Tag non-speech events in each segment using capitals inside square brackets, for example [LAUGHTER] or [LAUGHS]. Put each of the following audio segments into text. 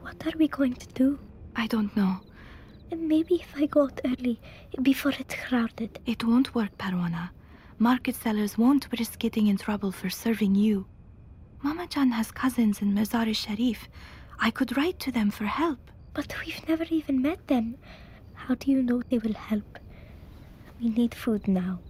What are we going to do? I don't know. Maybe if I go out early, before it's crowded. It won't work, Parwana. Market sellers won't risk getting in trouble for serving you. Mama Jan has cousins in Mazar Sharif. I could write to them for help. But we've never even met them. How do you know they will help? We need food now.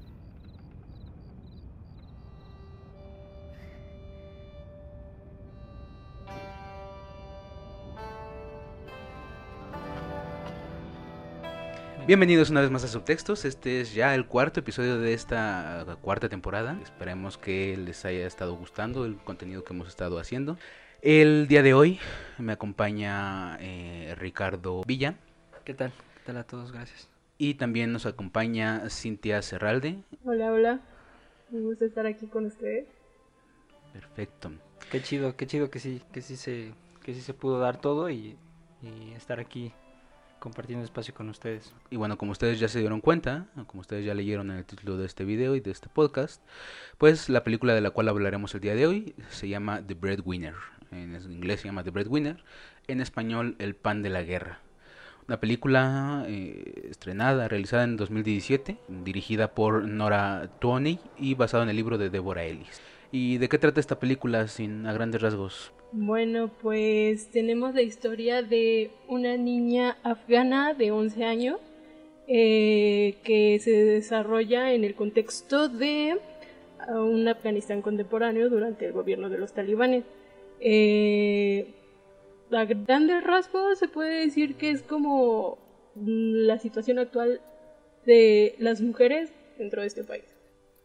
Bienvenidos una vez más a Subtextos. Este es ya el cuarto episodio de esta cuarta temporada. Esperemos que les haya estado gustando el contenido que hemos estado haciendo. El día de hoy me acompaña eh, Ricardo Villa. ¿Qué tal? ¿Qué tal a todos? Gracias. Y también nos acompaña Cintia Serralde. Hola, hola. Me gusta estar aquí con ustedes. Perfecto. Qué chido, qué chido que sí, que sí se, que sí se pudo dar todo y, y estar aquí compartiendo espacio con ustedes. Y bueno, como ustedes ya se dieron cuenta, como ustedes ya leyeron en el título de este video y de este podcast, pues la película de la cual hablaremos el día de hoy se llama The Breadwinner. En inglés se llama The Breadwinner, en español El pan de la guerra. Una película eh, estrenada, realizada en 2017, dirigida por Nora Tuoney y basada en el libro de Deborah Ellis. ¿Y de qué trata esta película sin a grandes rasgos? Bueno, pues tenemos la historia de una niña afgana de 11 años eh, que se desarrolla en el contexto de uh, un Afganistán contemporáneo durante el gobierno de los talibanes. Eh, a grandes rasgos se puede decir que es como la situación actual de las mujeres dentro de este país.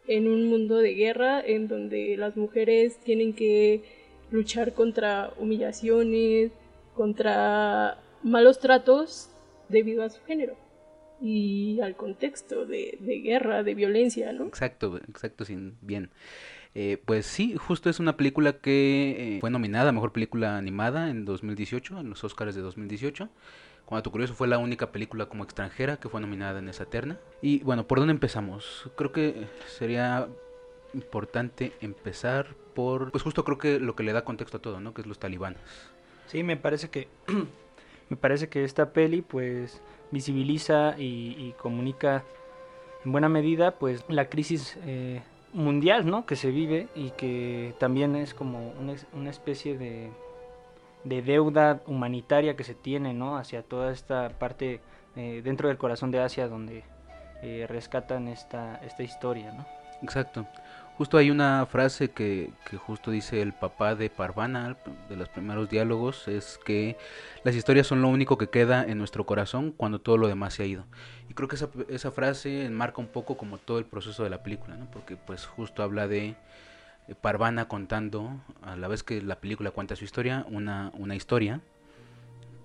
En un mundo de guerra en donde las mujeres tienen que luchar contra humillaciones, contra malos tratos debido a su género y al contexto de, de guerra, de violencia, ¿no? Exacto, exacto, sin bien. Eh, pues sí, justo es una película que eh, fue nominada a Mejor Película Animada en 2018, en los Oscars de 2018. Como dato curioso, fue la única película como extranjera que fue nominada en esa terna. Y bueno, ¿por dónde empezamos? Creo que sería importante empezar por, pues justo creo que lo que le da contexto a todo, ¿no? Que es los talibanes. Sí, me parece que, [CLEARS THROAT] me parece que esta peli, pues, visibiliza y, comunica en buena medida, pues, la crisis eh, mundial, ¿no? Que se vive y que también es como una especie de, de, deuda humanitaria que se tiene, ¿no? Hacia toda esta parte eh, dentro del corazón de Asia donde eh, rescatan esta, esta historia, ¿no? Exacto. Justo hay una frase que, que, justo dice el papá de Parvana, de los primeros diálogos, es que las historias son lo único que queda en nuestro corazón cuando todo lo demás se ha ido. Y creo que esa, esa frase enmarca un poco como todo el proceso de la película, ¿no? porque pues justo habla de Parvana contando, a la vez que la película cuenta su historia, una, una historia,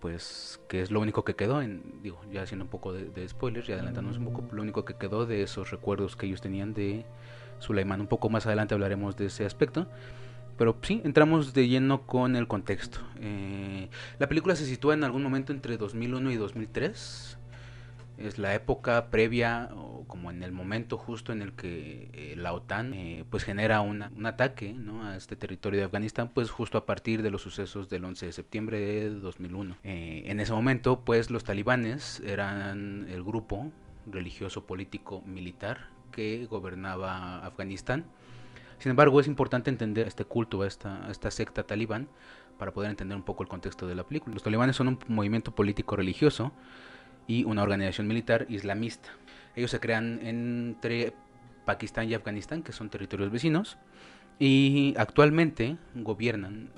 pues que es lo único que quedó, en, digo, ya haciendo un poco de, de spoilers y adelantándonos un poco, lo único que quedó de esos recuerdos que ellos tenían de Suleiman. Un poco más adelante hablaremos de ese aspecto. Pero sí, entramos de lleno con el contexto. Eh, la película se sitúa en algún momento entre 2001 y 2003. Es la época previa o como en el momento justo en el que eh, la OTAN eh, pues genera una, un ataque ¿no? a este territorio de Afganistán pues justo a partir de los sucesos del 11 de septiembre de 2001. en ese momento pues los talibanes eran el grupo religioso político militar que gobernaba Afganistán. Sin embargo, es importante entender este culto, esta, esta secta talibán, para poder entender un poco el contexto de la película. Los talibanes son un movimiento político religioso y una organización militar islamista. Ellos se crean entre Pakistán y Afganistán, que son territorios vecinos, y actualmente gobiernan,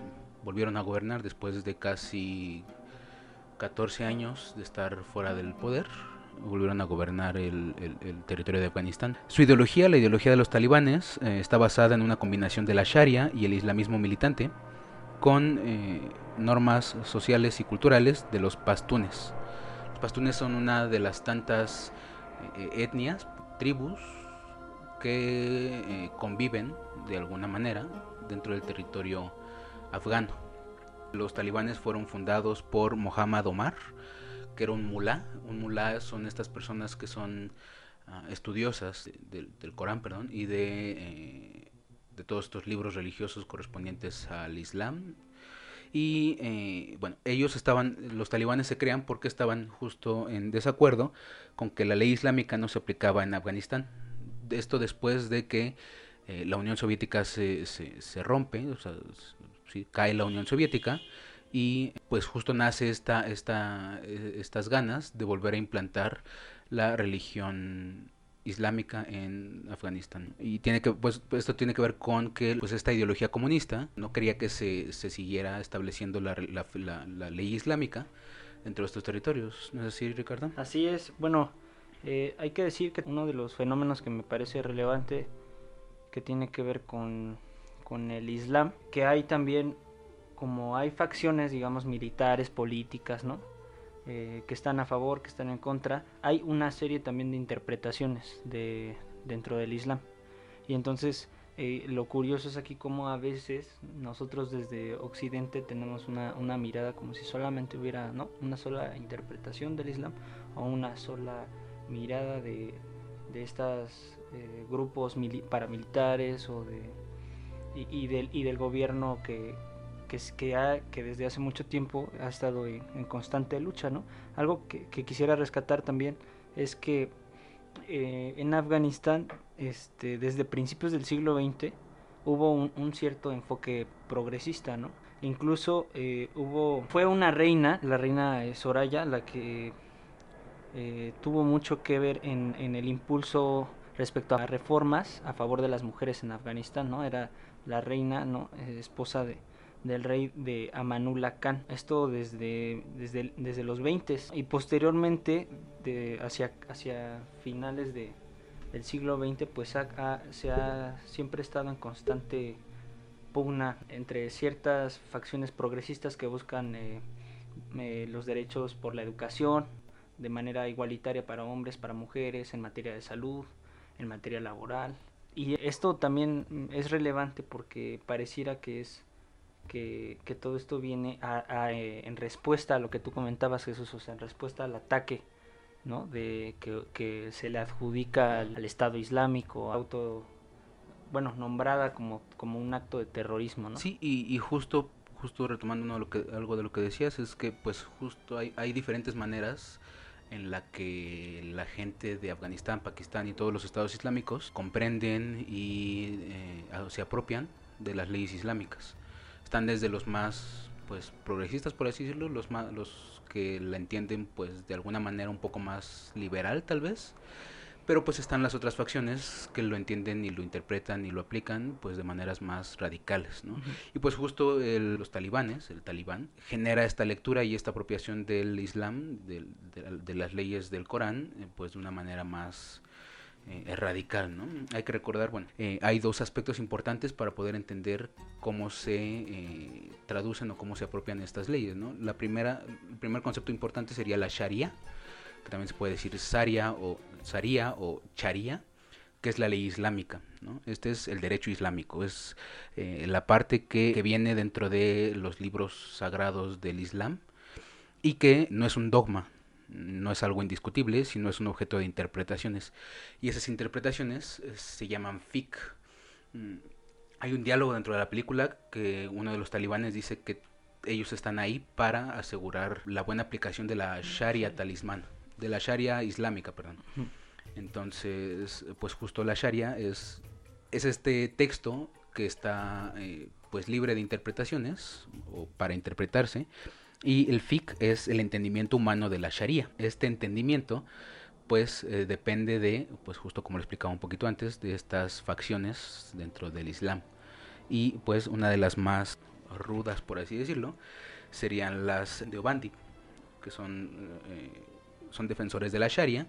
volvieron a gobernar después de casi 14 años de estar fuera del poder, volvieron a gobernar el, territorio de Afganistán. Su ideología, la ideología de los talibanes, eh, está basada en una combinación de la Sharia y el islamismo militante con eh, normas sociales y culturales de los pastunes. Los pastunes son una de las tantas eh, etnias, tribus, que conviven de alguna manera dentro del territorio afgano. Los talibanes fueron fundados por Mohammad Omar, que era un mulá. Un mulá son estas personas que son uh, estudiosas de, de, del Corán, perdón, y de, eh, de todos estos libros religiosos correspondientes al Islam. Y eh, bueno, ellos estaban, los talibanes se crean porque estaban justo en desacuerdo con que la ley islámica no se aplicaba en Afganistán. Esto después de que eh, la Unión Soviética se, se, rompe, o sea, cae la Unión Soviética y pues justo nace esta, esta, eh, estas ganas de volver a implantar la religión islámica en Afganistán. Y tiene que, pues, esto tiene que ver con que pues, esta ideología comunista no quería que se, se siguiera estableciendo la, la, la, ley islámica dentro de estos territorios. ¿No es así, Ricardo? Así es. Bueno, eh, hay que decir que uno de los fenómenos que me parece relevante que tiene que ver con, con el Islam, que hay también, como hay facciones, digamos, militares, políticas, ¿no? Eh, que están a favor, que están en contra, hay una serie también de interpretaciones de, dentro del Islam. Y entonces eh, lo curioso es aquí como a veces nosotros desde Occidente tenemos una, una, mirada como si solamente hubiera ¿no? una sola interpretación del Islam o una sola mirada de, de estos eh, grupos paramilitares o de, y, del, y del gobierno que, que, que, que desde hace mucho tiempo ha estado en, constante lucha, ¿no? Algo que, quisiera rescatar también es que eh, en Afganistán, este, desde principios del siglo XX, hubo un, cierto enfoque progresista, ¿no? Incluso eh, hubo, fue una reina, la reina Soraya, la que eh, tuvo mucho que ver en, en el impulso respecto a reformas a favor de las mujeres en Afganistán, ¿no? Era la reina, ¿no? esposa de, del rey de Amanullah Khan. Esto desde, desde, desde los 20 y posteriormente hacia, hacia finales de, del siglo XX pues se ha siempre estado en constante pugna entre ciertas facciones progresistas que buscan eh, eh, los derechos por la educación de manera igualitaria para hombres, para mujeres, en materia de salud, en materia laboral. Y esto también es relevante porque pareciera que es que, todo esto viene a, eh, en respuesta a lo que tú comentabas, Jesús, o sea, en respuesta al ataque ¿no? de que, se le adjudica al, Estado Islámico, auto, bueno, nombrada como, como un acto de terrorismo, ¿no? Sí, y, justo, justo retomando que, algo de lo que decías, es que pues justo hay, hay diferentes maneras en la que la gente de Afganistán, Pakistán y todos los estados islámicos comprenden y eh, se apropian de las leyes islámicas están desde los más pues progresistas por así decirlo los más los que la entienden pues de alguna manera un poco más liberal tal vez pero pues están las otras facciones que lo entienden y lo interpretan y lo aplican pues de maneras más radicales ¿no? y pues justo los talibanes el talibán genera esta lectura y esta apropiación del islam de, de las leyes del corán eh, pues de una manera más eh, radical, ¿no? Hay que recordar, bueno, eh, hay dos aspectos importantes para poder entender cómo se eh, traducen o cómo se apropian estas leyes, ¿no? La primera, el primer concepto importante sería la Sharia, que también se puede decir Sharia o Sharia o Charia, que es la ley islámica, ¿no? Este es el derecho islámico, es la parte que viene dentro de los libros sagrados del Islam y que no es un dogma, no es algo indiscutible, sino es un objeto de interpretaciones. Y esas interpretaciones eh, se llaman fiqh. Mm, hay un diálogo dentro de la película que uno de los talibanes dice que ellos están ahí para asegurar la buena aplicación de la Sharia talismán, de la Sharia islámica, perdón. Entonces, pues justo la Sharia es, es este texto que está eh, pues libre de interpretaciones o para interpretarse y el fiqh es el entendimiento humano de la Sharia. Este entendimiento pues eh, depende de, pues justo como lo explicaba un poquito antes, de estas facciones dentro del Islam. Y pues una de las más rudas, por así decirlo, serían las de Obandi, que son, eh, son defensores de la Sharia,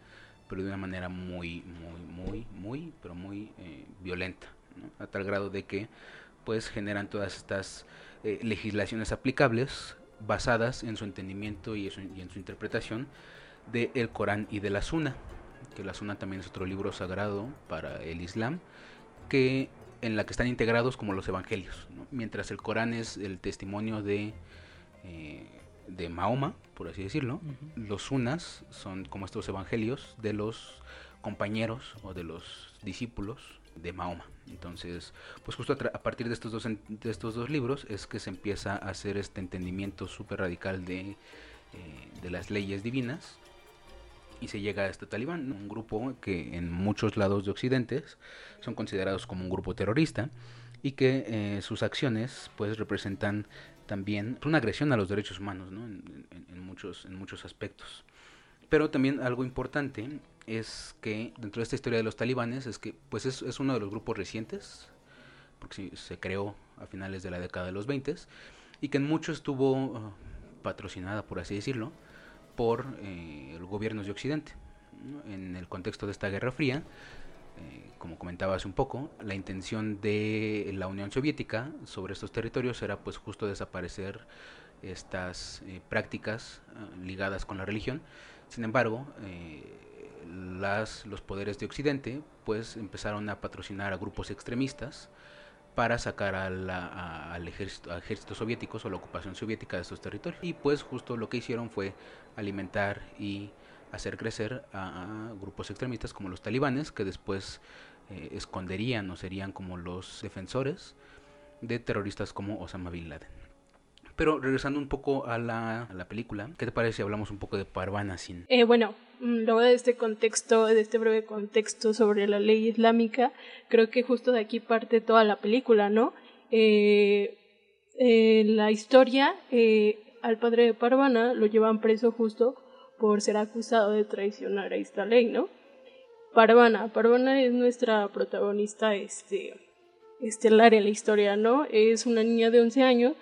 pero de una manera muy, muy, muy, muy, pero muy eh, violenta, a tal grado de que pues generan todas estas legislaciones aplicables basadas en su entendimiento y, en su interpretación del el Corán y de la Sunna, que la Sunna también es otro libro sagrado para el Islam, que en la que están integrados como los evangelios, mientras el Corán es el testimonio de, eh, de Mahoma, por así decirlo, los Sunnas son como estos evangelios de los compañeros o de los discípulos de Mahoma. Entonces, pues justo a, partir de estos, dos, de estos dos libros es que se empieza a hacer este entendimiento súper radical de, eh, de las leyes divinas y se llega a este talibán, un grupo que en muchos lados de Occidente son considerados como un grupo terrorista y que eh, sus acciones pues representan también una agresión a los derechos humanos ¿no? en, muchos, en muchos aspectos. Pero también algo importante es que dentro de esta historia de los talibanes es que pues es, es uno de los grupos recientes, porque se creó a finales de la década de los 20 y que en mucho estuvo uh, patrocinada, por así decirlo, por eh, los gobiernos de Occidente. En el contexto de esta Guerra Fría, eh, como comentaba hace un poco, la intención de la Unión Soviética sobre estos territorios era pues justo desaparecer estas eh, prácticas ligadas con la religión. Sin embargo, las, los poderes de Occidente pues empezaron a patrocinar a grupos extremistas para sacar al ejército, ejército soviéticos o la ocupación soviética de estos territorios. Y pues justo lo que hicieron fue alimentar y hacer crecer a, grupos extremistas como los talibanes, que después eh, esconderían o serían como los defensores de terroristas como Osama Bin Laden. Pero regresando un poco a la, a la película, ¿qué te parece si hablamos un poco de Parvana? Eh, bueno, mm, luego de este contexto, de este breve contexto sobre la ley islámica, creo que justo de aquí parte toda la película, ¿no? Eh, eh, la historia, eh, al padre de Parvana lo llevan preso justo por ser acusado de traicionar a esta ley, ¿no? Parvana, Parvana es nuestra protagonista este, estelar en la historia, ¿no? Es una niña de 11 años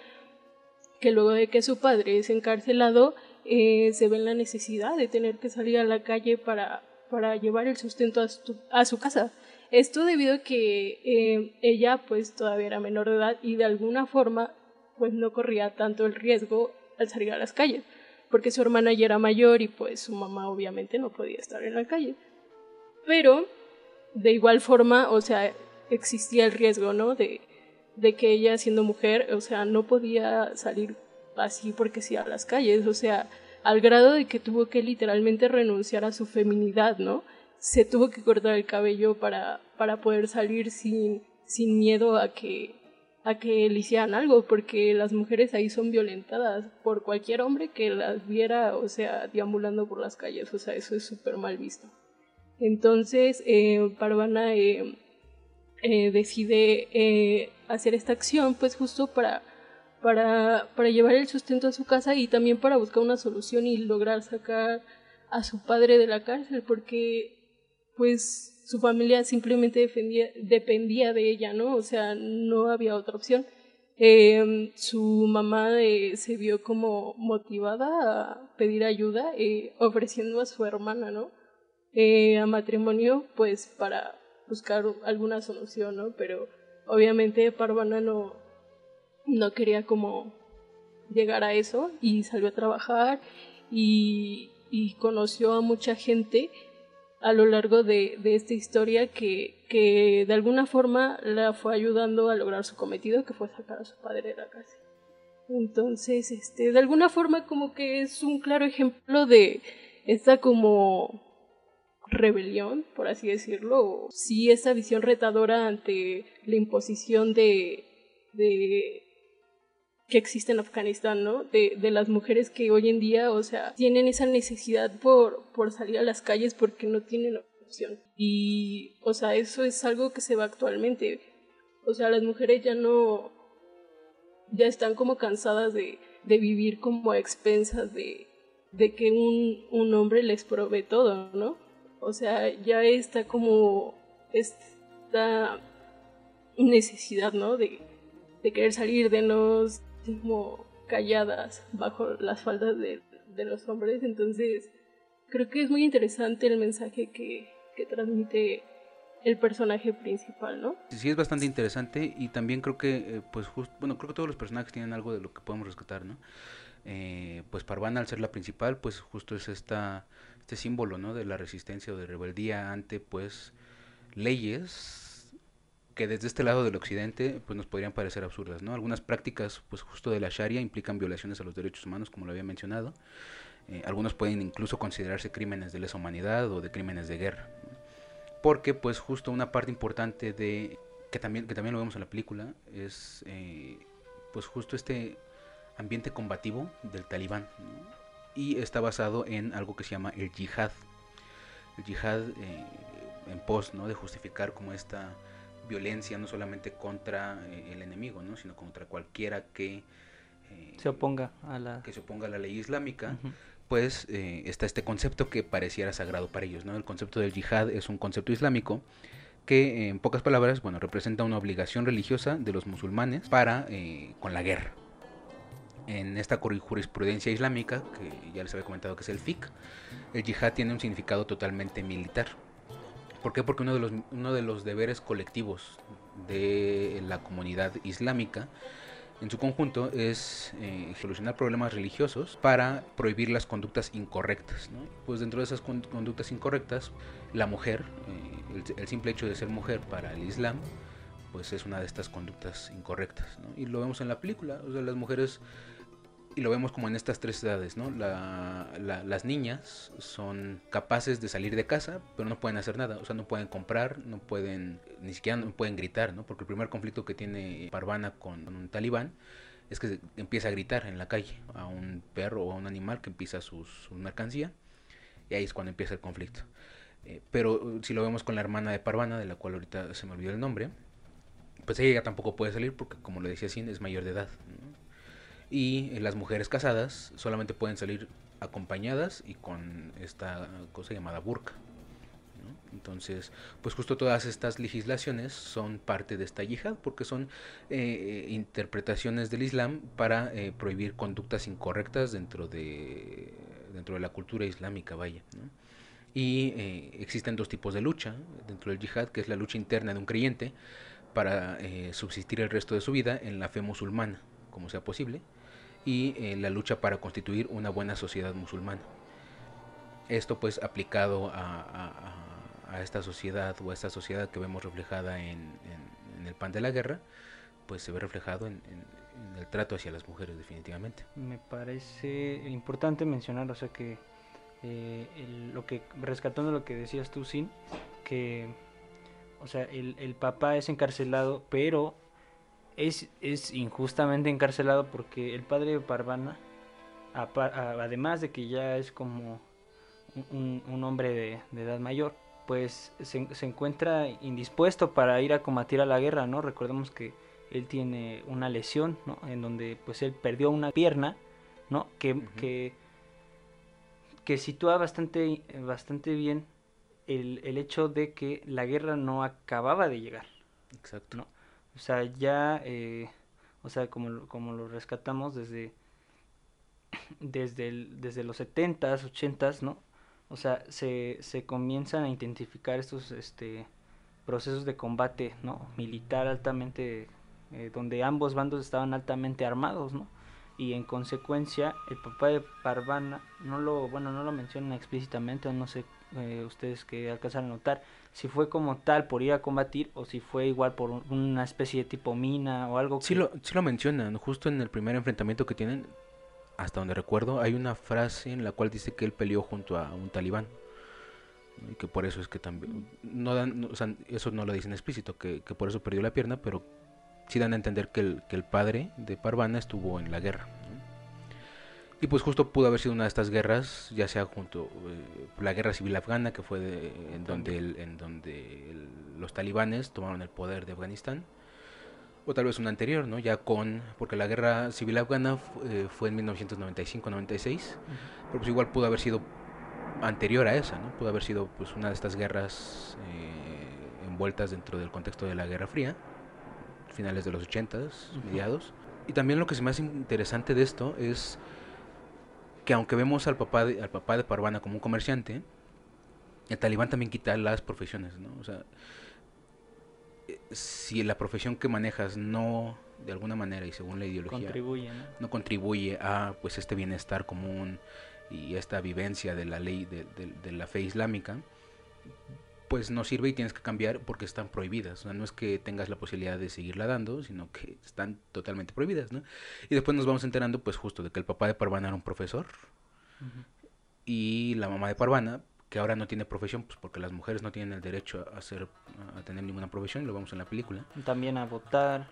que luego de que su padre es encarcelado, eh, se ve en la necesidad de tener que salir a la calle para, para llevar el sustento a su, a su casa. Esto debido a que eh, ella pues todavía era menor de edad y de alguna forma pues no corría tanto el riesgo al salir a las calles, porque su hermana ya era mayor y pues su mamá obviamente no podía estar en la calle. Pero de igual forma, o sea, existía el riesgo, ¿no? De, de que ella siendo mujer, o sea, no podía salir así porque sí a las calles, o sea, al grado de que tuvo que literalmente renunciar a su feminidad, ¿no? Se tuvo que cortar el cabello para, para poder salir sin, sin miedo a que, a que le hicieran algo, porque las mujeres ahí son violentadas por cualquier hombre que las viera, o sea, deambulando por las calles, o sea, eso es súper mal visto. Entonces, eh, Parvana eh, eh, decide eh, hacer esta acción, pues justo para, para, para llevar el sustento a su casa y también para buscar una solución y lograr sacar a su padre de la cárcel, porque pues su familia simplemente defendía, dependía de ella, ¿no? O sea, no había otra opción. Eh, su mamá eh, se vio como motivada a pedir ayuda, eh, ofreciendo a su hermana, ¿no? Eh, a matrimonio, pues para buscar alguna solución, ¿no? Pero obviamente Parvana no, no quería como llegar a eso y salió a trabajar y, y conoció a mucha gente a lo largo de, de esta historia que, que, de alguna forma la fue ayudando a lograr su cometido, que fue sacar a su padre de la cárcel. Entonces, este, de alguna forma como que es un claro ejemplo de esta como rebelión, por así decirlo, sí esa visión retadora ante la imposición de, que existe en Afganistán, ¿no? De, de las mujeres que hoy en día, o sea, tienen esa necesidad por, salir a las calles porque no tienen opción. Y, o sea, eso es algo que se va actualmente. O sea, las mujeres ya no, ya están como cansadas de, vivir como a expensas de, de que un, un hombre les provee todo, ¿no? O sea, ya está como esta necesidad, ¿no? De, querer salir de los como calladas bajo las faldas de, de, los hombres. Entonces, creo que es muy interesante el mensaje que, que transmite el personaje principal, ¿no? Sí, es bastante interesante y también creo que, eh, pues, justo, bueno, creo que todos los personajes tienen algo de lo que podemos rescatar, ¿no? Eh, pues Parvana, al ser la principal, pues justo es esta este símbolo ¿no? de la resistencia o de rebeldía ante pues leyes que desde este lado del occidente pues nos podrían parecer absurdas no algunas prácticas pues justo de la Sharia implican violaciones a los derechos humanos como lo había mencionado. Eh, algunos pueden incluso considerarse crímenes de lesa humanidad o de crímenes de guerra porque pues justo una parte importante de que también que también lo vemos en la película es eh, pues justo este ambiente combativo del talibán y está basado en algo que se llama el yihad el yihad eh, en pos ¿no? de justificar como esta violencia no solamente contra eh, el enemigo ¿no? sino contra cualquiera que se oponga a la que se oponga a la ley islámica pues está este concepto que pareciera sagrado para ellos no el concepto del yihad es un concepto islámico que en pocas palabras, bueno, representa una obligación religiosa de los musulmanes para eh, con la guerra. En esta jurisprudencia islámica, que ya les había comentado que es el fiqh, el yihad tiene un significado totalmente militar. ¿Por qué? Porque uno de los, uno de los deberes colectivos de la comunidad islámica en su conjunto es eh, solucionar problemas religiosos para prohibir las conductas incorrectas. Pues dentro de esas conductas incorrectas, la mujer, eh, el, simple hecho de ser mujer para el Islam, pues es una de estas conductas incorrectas. Y lo vemos en la película, las mujeres y lo vemos como en estas tres edades, ¿no? las niñas son capaces de salir de casa, pero no pueden hacer nada, o sea, no pueden comprar, no pueden, ni siquiera no pueden gritar, ¿no? Porque el primer conflicto que tiene Parvana con un talibán es que empieza a gritar en la calle a un perro o a un animal que empieza su, mercancía, y ahí es cuando empieza el conflicto. Eh, pero si lo vemos con la hermana de Parvana, de la cual ahorita se me olvidó el nombre, pues ella tampoco puede salir porque, como le decía Sin, es mayor de edad. Y las mujeres casadas solamente pueden salir acompañadas y con esta cosa llamada burka. Entonces, pues justo todas estas legislaciones son parte de esta yihad porque son eh, interpretaciones del Islam para eh, prohibir conductas incorrectas dentro de, dentro de la cultura islámica, vaya. Y eh, existen dos tipos de lucha dentro del yihad, que es la lucha interna de un creyente para subsistir el resto de su vida en la fe musulmana, como sea posible, y eh, la lucha para constituir una buena sociedad musulmana. Esto pues aplicado a, esta sociedad o a esta sociedad que vemos reflejada en, el pan de la guerra, pues se ve reflejado en, el trato hacia las mujeres definitivamente. Me parece importante mencionar, o sea que eh, lo que rescatando lo que decías tú, sin que o sea el, el papá es encarcelado, pero es, es injustamente encarcelado porque el padre de Parvana, además de que ya es como un, hombre de, edad mayor, pues se, se, encuentra indispuesto para ir a combatir a la guerra, ¿no? Recordemos que él tiene una lesión, ¿no? En donde pues él perdió una pierna, ¿no? Que, que, que, sitúa bastante, bastante bien el, el hecho de que la guerra no acababa de llegar. Exacto. ¿no? O sea, ya, eh, o sea, como, como lo rescatamos desde, [CLEARS THROAT] desde, el, desde los 70s, 80s, ¿no? O sea, se, se comienzan a identificar estos este, procesos de combate, ¿no? Militar altamente, eh, donde ambos bandos estaban altamente armados, ¿no? Y en consecuencia, el papá de Parvana, no lo, bueno, no lo mencionan explícitamente, o no sé eh, ustedes que alcanzan a notar, si fue como tal por ir a combatir o si fue igual por una especie de tipo mina o algo. Sí, lo, sí lo mencionan, justo en el primer enfrentamiento que tienen, hasta donde recuerdo, hay una frase en la cual dice que él peleó junto a un talibán. Y que por eso es que también, no dan, o sea, eso no lo dicen explícito, que, que por eso perdió la pierna, pero sí dan a entender que el, que el padre de Parvana estuvo en la guerra. Y pues justo pudo haber sido una de estas guerras, ya sea junto eh, la guerra civil afgana, que fue en donde, en donde los talibanes tomaron el poder de Afganistán, o tal vez una anterior, ¿no? Ya con, porque la guerra civil afgana eh, fue en 1995-96, pero pues igual pudo haber sido anterior a esa, ¿no? Pudo haber sido pues una de estas guerras eh, envueltas dentro del contexto de la Guerra Fría, finales de los 80s, mediados. Y también lo que se me hace interesante de esto es que aunque vemos al papá de, al papá de Parvana como un comerciante, el talibán también quita las profesiones, ¿no? O sea, si la profesión que manejas no de alguna manera y según la ideología contribuye, ¿no? contribuye a pues este bienestar común y esta vivencia de la ley de, de, la fe islámica pues no sirve y tienes que cambiar porque están prohibidas. O sea, no es que tengas la posibilidad de seguirla dando, sino que están totalmente prohibidas, ¿no? Y después nos vamos enterando, pues justo, de que el papá de Parvana era un profesor y la mamá de Parvana, que ahora no tiene profesión, pues porque las mujeres no tienen el derecho a, hacer, a tener ninguna profesión, lo vemos en la película. También a votar,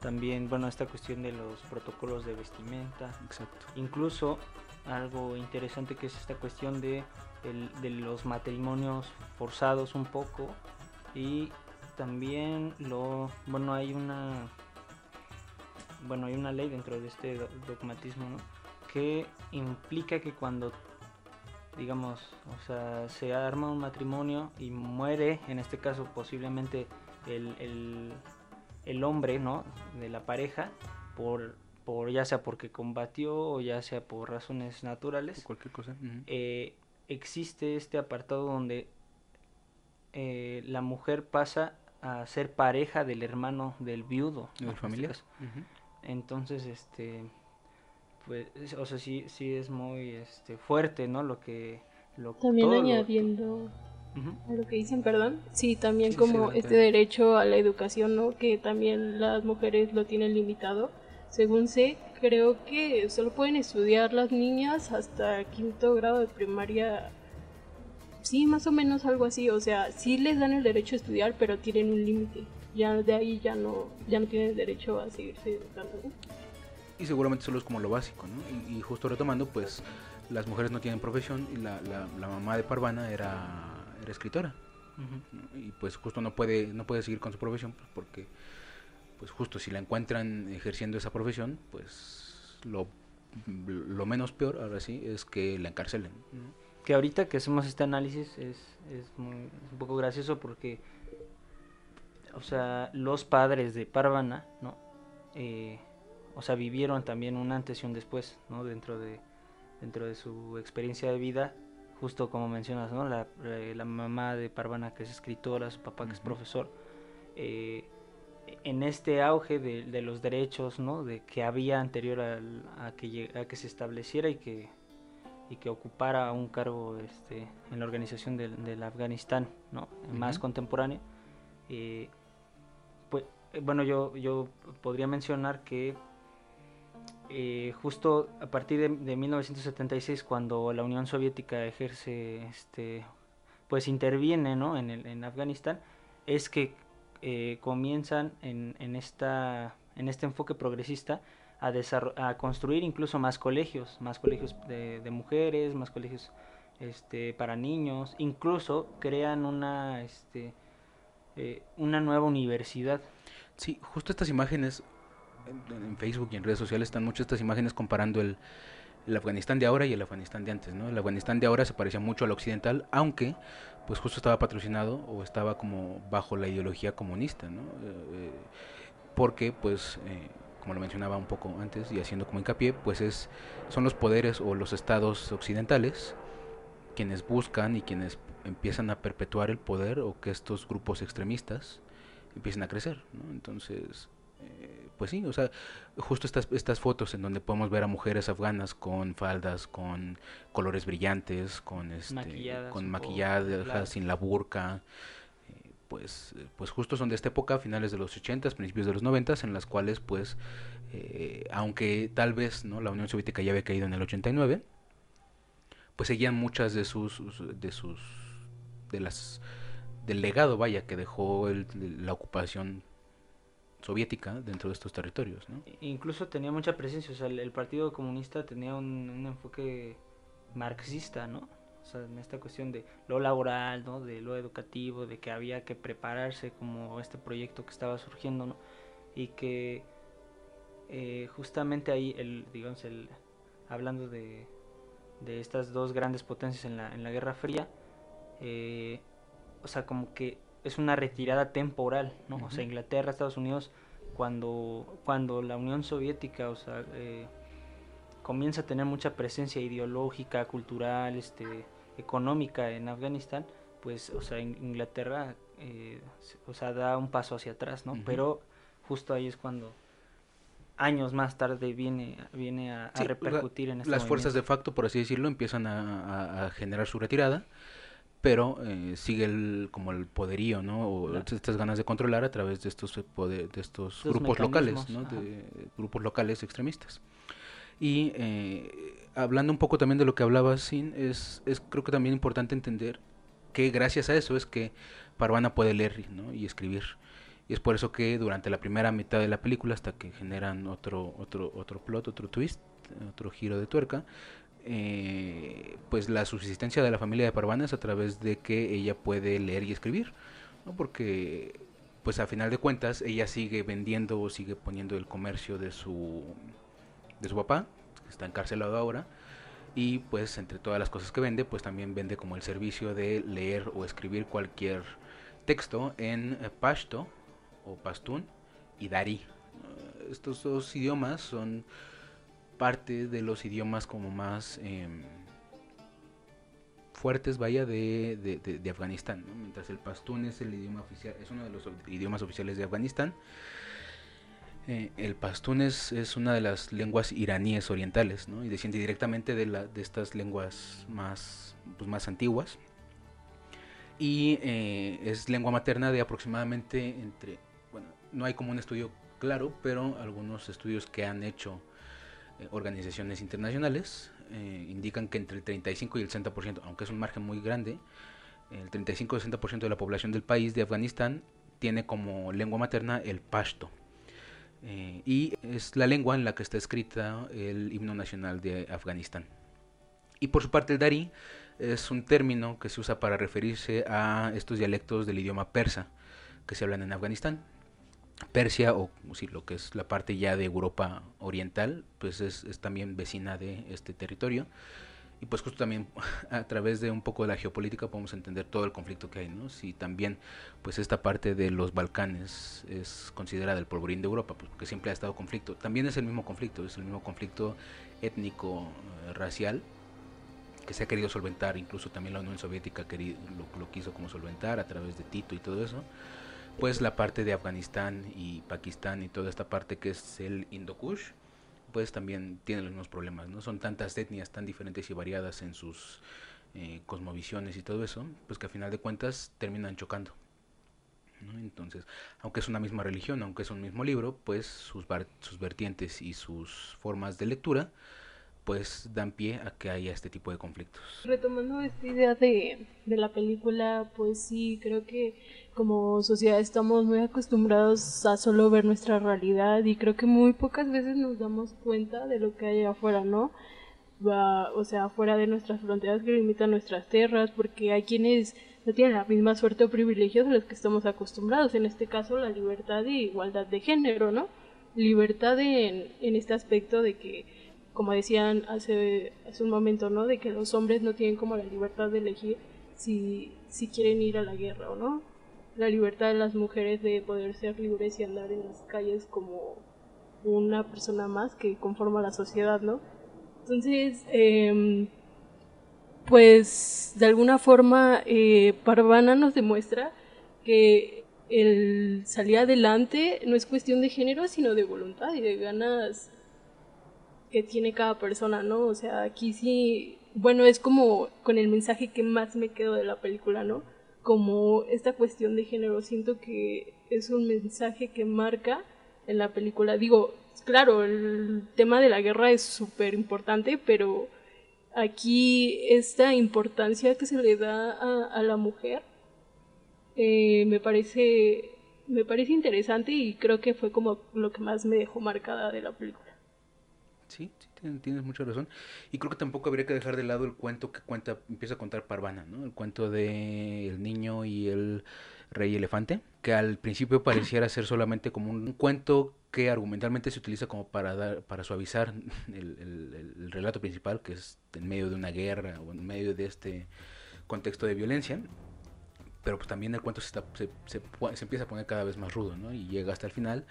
también, bueno, esta cuestión de los protocolos de vestimenta. Exacto. Incluso algo interesante que es esta cuestión de, el- de los matrimonios forzados un poco y también lo, bueno, hay una, bueno, hay una ley dentro de este do- dogmatismo, ¿no? Que implica que cuando digamos, o sea, se arma un matrimonio y muere, en este caso posiblemente el, el, el hombre, ¿no? De la pareja, por, por ya sea porque combatió o ya sea por razones naturales, Cualquier cosa. eh, existe este apartado donde eh, la mujer pasa a ser pareja del hermano del viudo. ¿Y ¿no? del este familiar? Ujú. Entonces, este, pues, es- o sea, sí, sí es muy, este, fuerte, ¿no? Lo que, lo También todo lo- añadiendo a lo que dicen, perdón. Sí, también Sí, como este derecho a la educación, ¿no? Que también las mujeres lo tienen limitado. Según sé, creo que solo pueden estudiar las niñas hasta quinto grado de primaria. Sí, más o menos algo así. O sea, sí les dan el derecho a estudiar, pero tienen un límite. Ya de ahí ya no, ya no tienen el derecho a seguirse educando. ¿no? Y seguramente solo es como lo básico, ¿no? Y, y justo retomando, pues las mujeres no tienen profesión y la, la, la mamá de Parvana era, era escritora. Y pues justo no puede, no puede seguir con su profesión pues, porque, pues justo si la encuentran ejerciendo esa profesión, pues lo, lo menos peor, ahora sí, es que la encarcelen. ¿no? Que ahorita que hacemos este análisis es, es, muy- es un poco gracioso porque, o sea, los padres de Parvana, ¿no? Eh, o sea, vivieron también un antes y un después, ¿no? Dentro de, dentro de su experiencia de vida, justo como mencionas, ¿no? La, eh, la mamá de Parvana que es escritora, su papá que es profesor, eh, en este auge de, de los derechos, ¿no? De que había anterior al- a, que, a que se estableciera y que y que ocupara un cargo este, en la organización del, del Afganistán ¿no? más Ujú. contemporáneo. Eh, pues, eh, bueno, yo, yo podría mencionar que eh, justo a partir de, de 1976, cuando la Unión Soviética ejerce, este, pues interviene ¿no? en, el, en Afganistán, es que eh, comienzan en, en, esta, en este enfoque progresista a, a construir incluso más colegios, más colegios de, de mujeres, más colegios este, para niños, incluso crean una, este, eh, una nueva universidad. Sí, justo estas imágenes en, en Facebook y en redes sociales están muchas estas imágenes comparando el, el Afganistán de ahora y el Afganistán de antes, ¿no? El Afganistán de ahora se parecía mucho al occidental, aunque pues justo estaba patrocinado o estaba como bajo la ideología comunista, ¿no? Eh, eh, porque pues eh, como lo mencionaba un poco antes y haciendo como hincapié, pues es son los poderes o los estados occidentales quienes buscan y quienes empiezan a perpetuar el poder o que estos grupos extremistas empiecen a crecer, ¿no? Entonces, eh, pues sí, o sea, justo estas, estas fotos en donde podemos ver a mujeres afganas con faldas, con colores brillantes, con este, Maquilladas con maquilladas, claro. sin la burka, eh, pues, eh, pues justo son de esta época, finales de los 80, principios de los 90, en las cuales, pues, eh, aunque tal vez, ¿no? La Unión Soviética ya había caído en el 89, pues seguían muchas de sus, de sus, de las, del legado, vaya, que dejó el- la ocupación soviética dentro de estos territorios, ¿no? Incluso tenía mucha presencia, o sea, el, Partido Comunista tenía un, un enfoque marxista, ¿no? O sea, en esta cuestión de lo laboral, ¿no? De lo educativo, de que había que prepararse como este proyecto que estaba surgiendo, ¿no? Y que eh, justamente ahí, el, digamos, el, hablando de, de estas dos grandes potencias en la, en la Guerra Fría, eh, o sea, como que es una retirada temporal, ¿no? O sea. Inglaterra, Estados Unidos, cuando, cuando la Unión Soviética, o sea, eh, comienza a tener mucha presencia ideológica, cultural, este, económica en Afganistán, pues, o sea, In- Inglaterra, eh, o sea, da un paso hacia atrás, ¿no? Pero justo ahí es cuando años más tarde viene, viene a, a Sí, la- repercutir en este Las fuerzas de facto, por así decirlo, empiezan a, a- a generar su retirada, pero eh, sigue el, como el poderío, ¿no? O Claro. estas ganas de controlar a través de estos, eh, poder- de estos grupos locales, ¿no? ajá. De grupos locales extremistas. Y eh, hablando un poco también de lo que hablaba Sin, es, es creo que también importante entender que gracias a eso es que Parvana puede leer y escribir. Y es por eso que durante la primera mitad de la película, hasta que generan otro, otro, otro plot, otro twist, otro giro de tuerca, eh, pues la subsistencia de la familia de Parvana es a través de que ella puede leer y escribir, ¿no? porque pues a final de cuentas ella sigue vendiendo o sigue poniendo el comercio de su de su papá, que está encarcelado ahora, y pues entre todas las cosas que vende, pues también vende como el servicio de leer o escribir cualquier texto en pashto o pastún y dari. Estos dos idiomas son parte de los idiomas como más em, fuertes, vaya, de, de, Afganistán. Mientras el pastún es el idioma oficial, es uno de los idiomas oficiales de Afganistán. Eh, el pastún es, una de las lenguas iraníes orientales. Y desciende directamente de, de estas lenguas más, pues, más antiguas. Y eh, es lengua materna de aproximadamente entre, bueno, no hay como un estudio claro, pero algunos estudios que han hecho organizaciones internacionales eh, indican que entre el 35 y el 60%, aunque es un margen muy grande, el 35 y el 60% de la población del país de Afganistán tiene como lengua materna el pashto. Eh, y es la lengua en la que está escrita el himno nacional de Afganistán. Y por su parte el dari es un término que se usa para referirse a estos dialectos del idioma persa que se hablan en Afganistán. Persia, o lo que es la parte ya de Europa Oriental, pues es, también vecina de este territorio. Y pues justo también [LAUGHS] a través de un poco de la geopolítica podemos entender todo el conflicto que hay, ¿no? Si también pues esta parte de los Balcanes es considerada el polvorín de Europa, pues porque siempre ha estado conflicto. También es el mismo conflicto, es el mismo conflicto étnico, eh, racial, que se ha querido solventar, incluso también la Unión Soviética lo, lo quiso como solventar a través de Tito y todo eso pues la parte de Afganistán y Pakistán y toda esta parte que es el Indo-Kush, pues también tiene los mismos problemas, ¿no? Son tantas etnias tan diferentes y variadas en sus eh, cosmovisiones y todo eso, pues que a final de cuentas terminan chocando. Entonces, aunque es una misma religión, aunque es un mismo libro, pues sus, sus vertientes y sus formas de lectura pues dan pie a que haya este tipo de conflictos. Retomando esta idea de, de la película, pues sí, creo que como sociedad estamos muy acostumbrados a solo ver nuestra realidad y creo que muy pocas veces nos damos cuenta de lo que hay afuera, ¿no? Va, o sea, afuera de nuestras fronteras que limitan nuestras tierras, porque hay quienes no tienen la misma suerte o privilegios a los que estamos acostumbrados, en este caso la libertad y igualdad de género, ¿no? Libertad en, en este aspecto de que como decían hace, hace un momento, ¿no? De que los hombres no tienen como la libertad de elegir si, si quieren ir a la guerra o no. La libertad de las mujeres de poder ser libres y andar en las calles como una persona más que conforma la sociedad, ¿no? Entonces, eh, pues de alguna forma eh, Parvana nos demuestra que el salir adelante no es cuestión de género, sino de voluntad y de ganas que tiene cada persona, ¿no? O sea, aquí sí, bueno, es como con el mensaje que más me quedo de la película, ¿no? Como esta cuestión de género, siento que es un mensaje que marca en la película. Digo, claro, el tema de la guerra es súper importante, pero aquí esta importancia que se le da a, la mujer eh, me parece me parece interesante y creo que fue como lo que más me dejó marcada de la película. Sí, sí, tienes, mucha razón. Y creo que tampoco habría que dejar de lado el cuento que cuenta, empieza a contar Parvana, ¿no? El cuento de el niño y el rey elefante, que al principio [CLEARS THROAT] pareciera ser solamente como un cuento que argumentalmente se utiliza como para dar, para suavizar el, relato principal, que es en medio de una guerra o en medio de este contexto de violencia. Pero pues también el cuento se, está, se, se, se empieza a poner cada vez más rudo, ¿no? Y llega hasta el final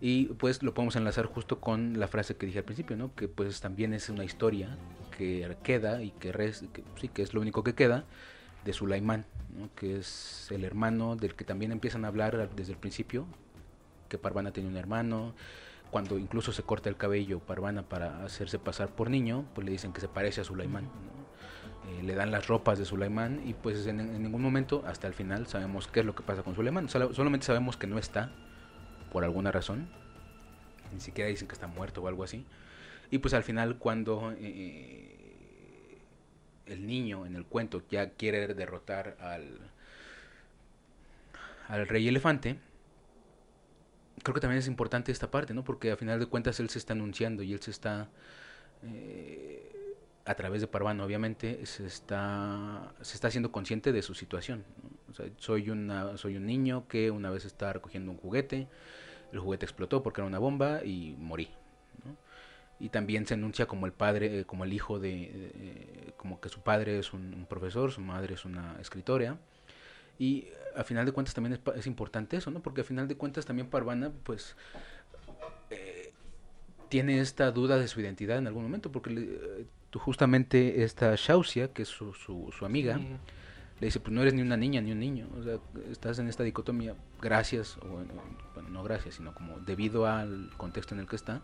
y pues lo podemos enlazar justo con la frase que dije al principio, ¿no? Que pues también es una historia que queda y que, sí que es lo único que queda de Sulaimán, ¿no? que es el hermano del que también empiezan a hablar desde el principio, que Parvana tiene un hermano, cuando incluso se corta el cabello Parvana para hacerse pasar por niño, pues le dicen que se parece a Sulaimán, eh, le dan las ropas de Sulaimán y pues en, en, ningún momento hasta el final sabemos qué es lo que pasa con Sulaimán, solamente sabemos que no está por alguna razón. Ni siquiera dicen que está muerto o algo así. Y pues al final cuando eh, el niño en el cuento ya quiere derrotar al, al rey elefante, creo que también es importante esta parte, ¿no? Porque al final de cuentas él se está anunciando y él se está... Eh, a través de Parvano, obviamente, se está, se está haciendo consciente de su situación. Soy, una, soy un niño que una vez estaba recogiendo un juguete, el juguete explotó porque era una bomba y morí. Y también se anuncia como el padre, eh, como el hijo de, eh, como que su padre es un, profesor, su madre es una escritora. Y a final de cuentas también es, es importante eso, ¿no? Porque a final de cuentas también Parvana, pues, eh, tiene esta duda de su identidad en algún momento, porque justamente esta Shausia, que es su, su, amiga, le dice, pues no eres ni una niña ni un niño, o sea, estás en esta dicotomía, gracias, o no gracias, sino como debido al contexto en el que está,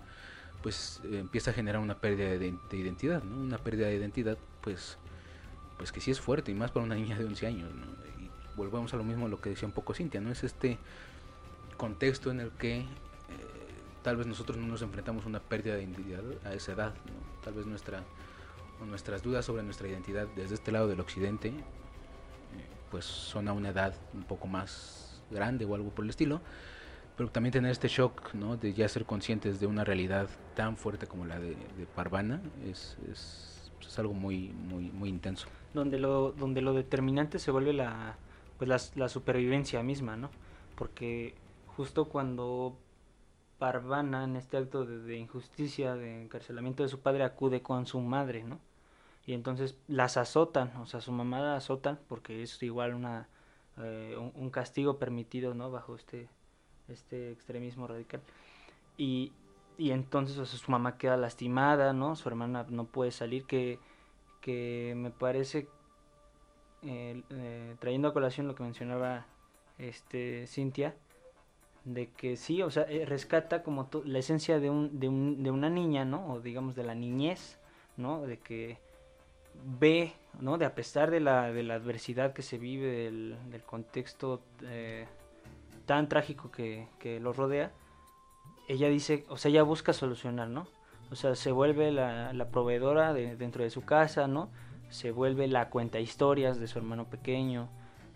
pues eh, empieza a generar una pérdida de, identidad, ¿no? Una pérdida de identidad, pues, pues que sí es fuerte, y más para una niña de 11 años, ¿no? Y volvemos a lo mismo, lo que decía un poco Cintia, ¿no? Es este contexto en el que eh, tal vez nosotros no nos enfrentamos a una pérdida de identidad a esa edad. Tal vez nuestra nuestras dudas sobre nuestra identidad desde este lado del occidente, eh, pues son a una edad un poco más grande o algo por el estilo, pero también tener este shock ¿no? de ya ser conscientes de una realidad tan fuerte como la de, Parvana es, es, es, algo muy, muy, muy intenso. Donde lo, donde lo determinante se vuelve la, pues la, la supervivencia misma, ¿no? Porque justo cuando Parvana en este acto de, injusticia, de encarcelamiento de su padre, acude con su madre, ¿no? y entonces las azotan, o sea, su mamá la azotan porque es igual una eh, un, castigo permitido, ¿no? Bajo este este extremismo radical. Y, y entonces o sea, su mamá queda lastimada, ¿no? Su hermana no puede salir, que, que me parece, eh, eh, trayendo a colación lo que mencionaba este Cintia, de que sí, o sea, rescata como la esencia de, un, de, un, de una niña, ¿no? O digamos de la niñez, ¿no? De que ve, ¿no? De a pesar de la, de la adversidad que se vive, del, del contexto eh, tan trágico que, que lo rodea, ella dice, o sea, ella busca solucionar, ¿no? O sea, se vuelve la, la proveedora de, dentro de su casa, ¿no? Se vuelve la cuenta historias de su hermano pequeño.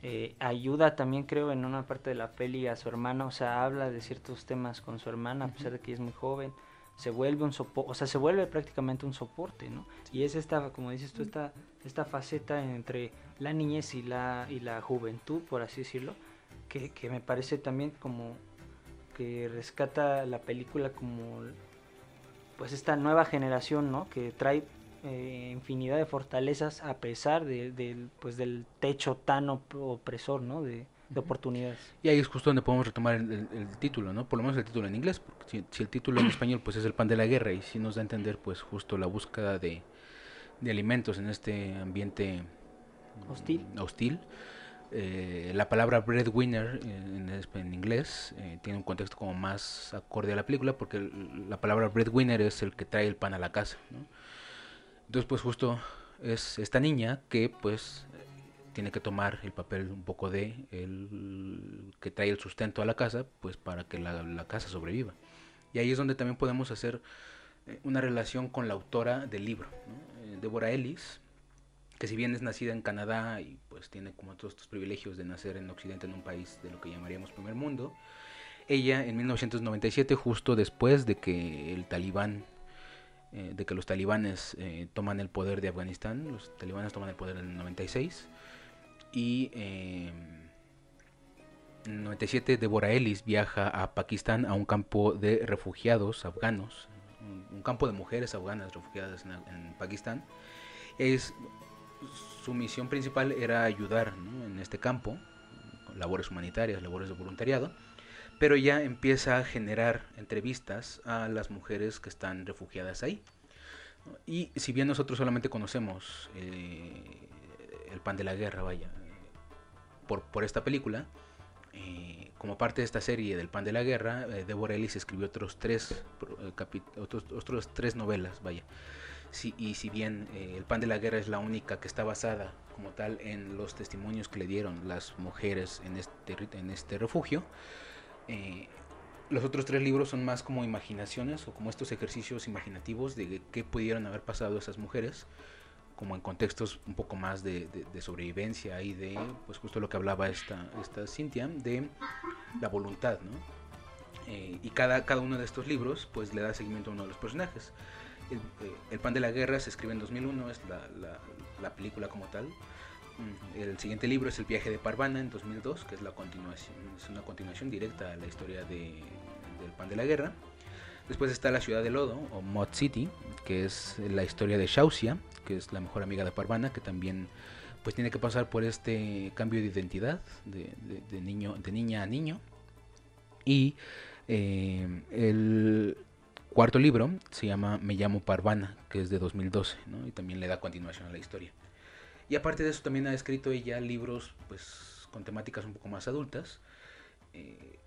Eh, ayuda también, creo, en una parte de la peli a su hermana, o sea, habla de ciertos temas con su hermana, a pesar de que ella es muy joven se vuelve un soporte, o sea, se vuelve prácticamente un soporte, ¿no? Y es esta, como dices tú, esta, esta faceta entre la niñez y la, y la juventud, por así decirlo, que, que me parece también como que rescata la película como pues esta nueva generación, ¿no? Que trae eh, infinidad de fortalezas a pesar de, pues del techo tan opresor, ¿no? De, de oportunidades. Y ahí es justo donde podemos retomar el, título, ¿no? Por lo menos el título en inglés, porque si, el título en [CLEARS THROAT] español pues es el pan de la guerra y si nos da a entender pues justo la búsqueda de, de alimentos en este ambiente hostil. hostil. Eh, la palabra breadwinner en, en inglés eh, tiene un contexto como más acorde a la película porque la palabra breadwinner es el que trae el pan a la casa. ¿no? Entonces pues justo es esta niña que pues tiene que tomar el papel un poco de el que trae el sustento a la casa, pues para que la, casa sobreviva. Y ahí es donde también podemos hacer eh, una relación con la autora del libro, ¿no? Deborah Ellis, que si bien es nacida en Canadá y pues tiene como todos estos privilegios de nacer en Occidente en un país de lo que llamaríamos primer mundo, ella en 1997, justo después de que el talibán, eh, de que los talibanes eh, toman el poder de Afganistán, los talibanes toman el poder en el 96, y eh, en 97 Deborah Ellis viaja a Pakistán a un campo de refugiados afganos, un, campo de mujeres afganas refugiadas en, Pakistán. Es, su misión principal era ayudar en este campo, labores humanitarias, labores de voluntariado, pero ya empieza a generar entrevistas a las mujeres que están refugiadas ahí. Y si bien nosotros solamente conocemos eh, el pan de la guerra, vaya, por, por esta película. Eh, como parte de esta serie del pan de la guerra, eh, Deborah Ellis escribió otros tres, otros, otros, tres novelas, vaya. Y si bien El pan de la guerra es la única que está basada como tal en los testimonios que le dieron las mujeres en este, en este refugio, los otros tres libros son más como imaginaciones o como estos ejercicios imaginativos de qué pudieron haber pasado esas mujeres, como en contextos un poco más de, sobrevivencia y de, pues justo lo que hablaba esta, esta Cintia, de la voluntad, ¿no? Eh, y cada, cada uno de estos libros pues le da seguimiento a uno de los personajes. El, eh, Pan de la Guerra se escribe en 2001, es la, la, la película como tal. Mm, el siguiente libro es El viaje de Parvana en 2002, que es la continuación, es una continuación directa a la historia de, del pan de la guerra. Después está La ciudad de lodo o Mod City, que es la historia de Shausia, que es la mejor amiga de Parvana, que también pues tiene que pasar por este cambio de identidad de, de niña a niño. Y eh, el cuarto libro se llama Me llamo Parvana, que es de 2012, y también le da continuación a la historia. Y aparte de eso también ha escrito ella libros pues con temáticas un poco más adultas. Eh,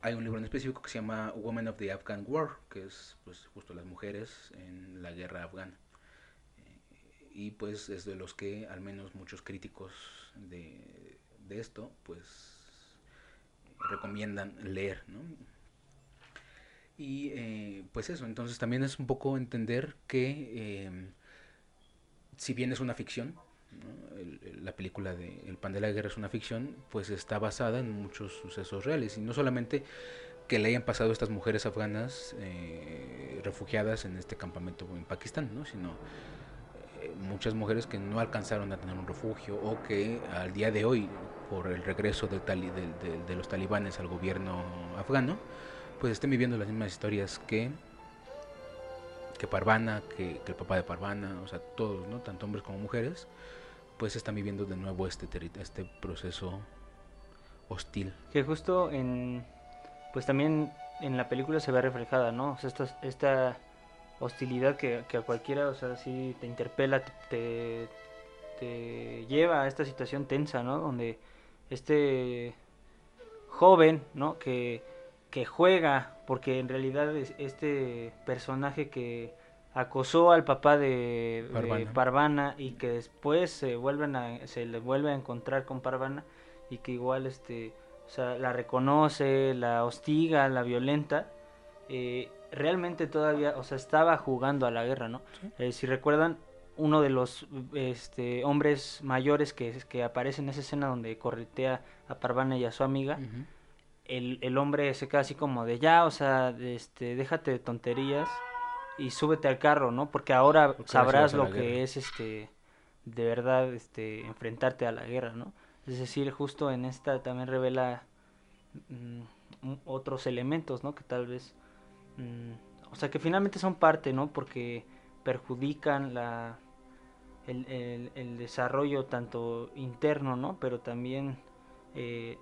hay un libro en específico que se llama Women of the Afghan War, que es pues justo las mujeres en la guerra afgana. Eh, y pues es de los que al menos muchos críticos de, de esto pues recomiendan leer, ¿no? Y eh, pues eso, entonces también es un poco entender que si bien es una ficción, la película de El pan de la guerra es una ficción, pues está basada en muchos sucesos reales. Y no solamente que le hayan pasado a estas mujeres afganas eh, refugiadas en este campamento en Pakistán, ¿no? sino eh, muchas mujeres que no alcanzaron a tener un refugio o que al día de hoy, por el regreso de, los talibanes al gobierno afgano, pues estén viviendo las mismas historias que que Parvana, que, que, el papá de Parvana, o sea, todos, ¿no? Tanto hombres como mujeres, pues están viviendo de nuevo este, este proceso hostil. Que justo en, pues también en la película se ve reflejada, ¿no? O sea, esta, esta hostilidad que, a cualquiera, o sea, sí te interpela, te, te lleva a esta situación tensa, ¿no? Donde este joven, ¿no? Que, que juega, porque en realidad es este personaje que acosó al papá de, Parvana. y que después se vuelven a, se le vuelve a encontrar con Parvana y que igual este o sea, la reconoce, la hostiga, la violenta, eh, realmente todavía, o sea, estaba jugando a la guerra, ¿no? Eh, si recuerdan, uno de los este, hombres mayores que, que aparece en esa escena donde corretea a Parvana y a su amiga, el, el hombre se queda así como de ya, o sea, este, déjate de tonterías, y súbete al carro, ¿no? Porque ahora sabrás lo que es este de verdad este enfrentarte a la guerra, ¿no? Es decir, justo en esta también revela mm, otros elementos, ¿no? Que tal vez mm, o sea, que finalmente son parte, ¿no? Porque perjudican la el, el, desarrollo tanto interno, ¿no? Pero también eh,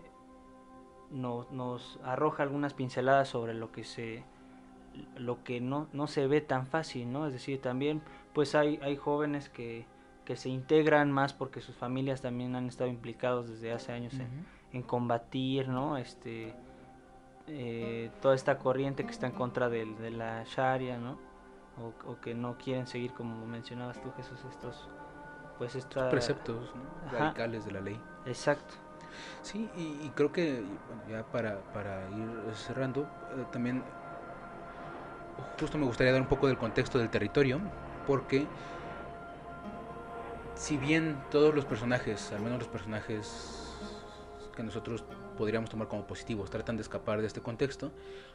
nos, nos arroja algunas pinceladas sobre lo que se lo que no, no se ve tan fácil, ¿no? Es decir, también pues hay, hay jóvenes que, que se integran más porque sus familias también han estado implicados desde hace años en, combatir, ¿no? Este, eh, toda esta corriente que está en contra de, de la Sharia, ¿no? O, que no quieren seguir, como mencionabas tú, Jesús, estos, pues estos preceptos radicales de la ley. Exacto. Sí, y, creo que ya para, para ir cerrando, eh, también justo me gustaría dar un poco del contexto del territorio, porque si bien todos los personajes, al menos los personajes que nosotros podríamos tomar como positivos, tratan de escapar de este contexto,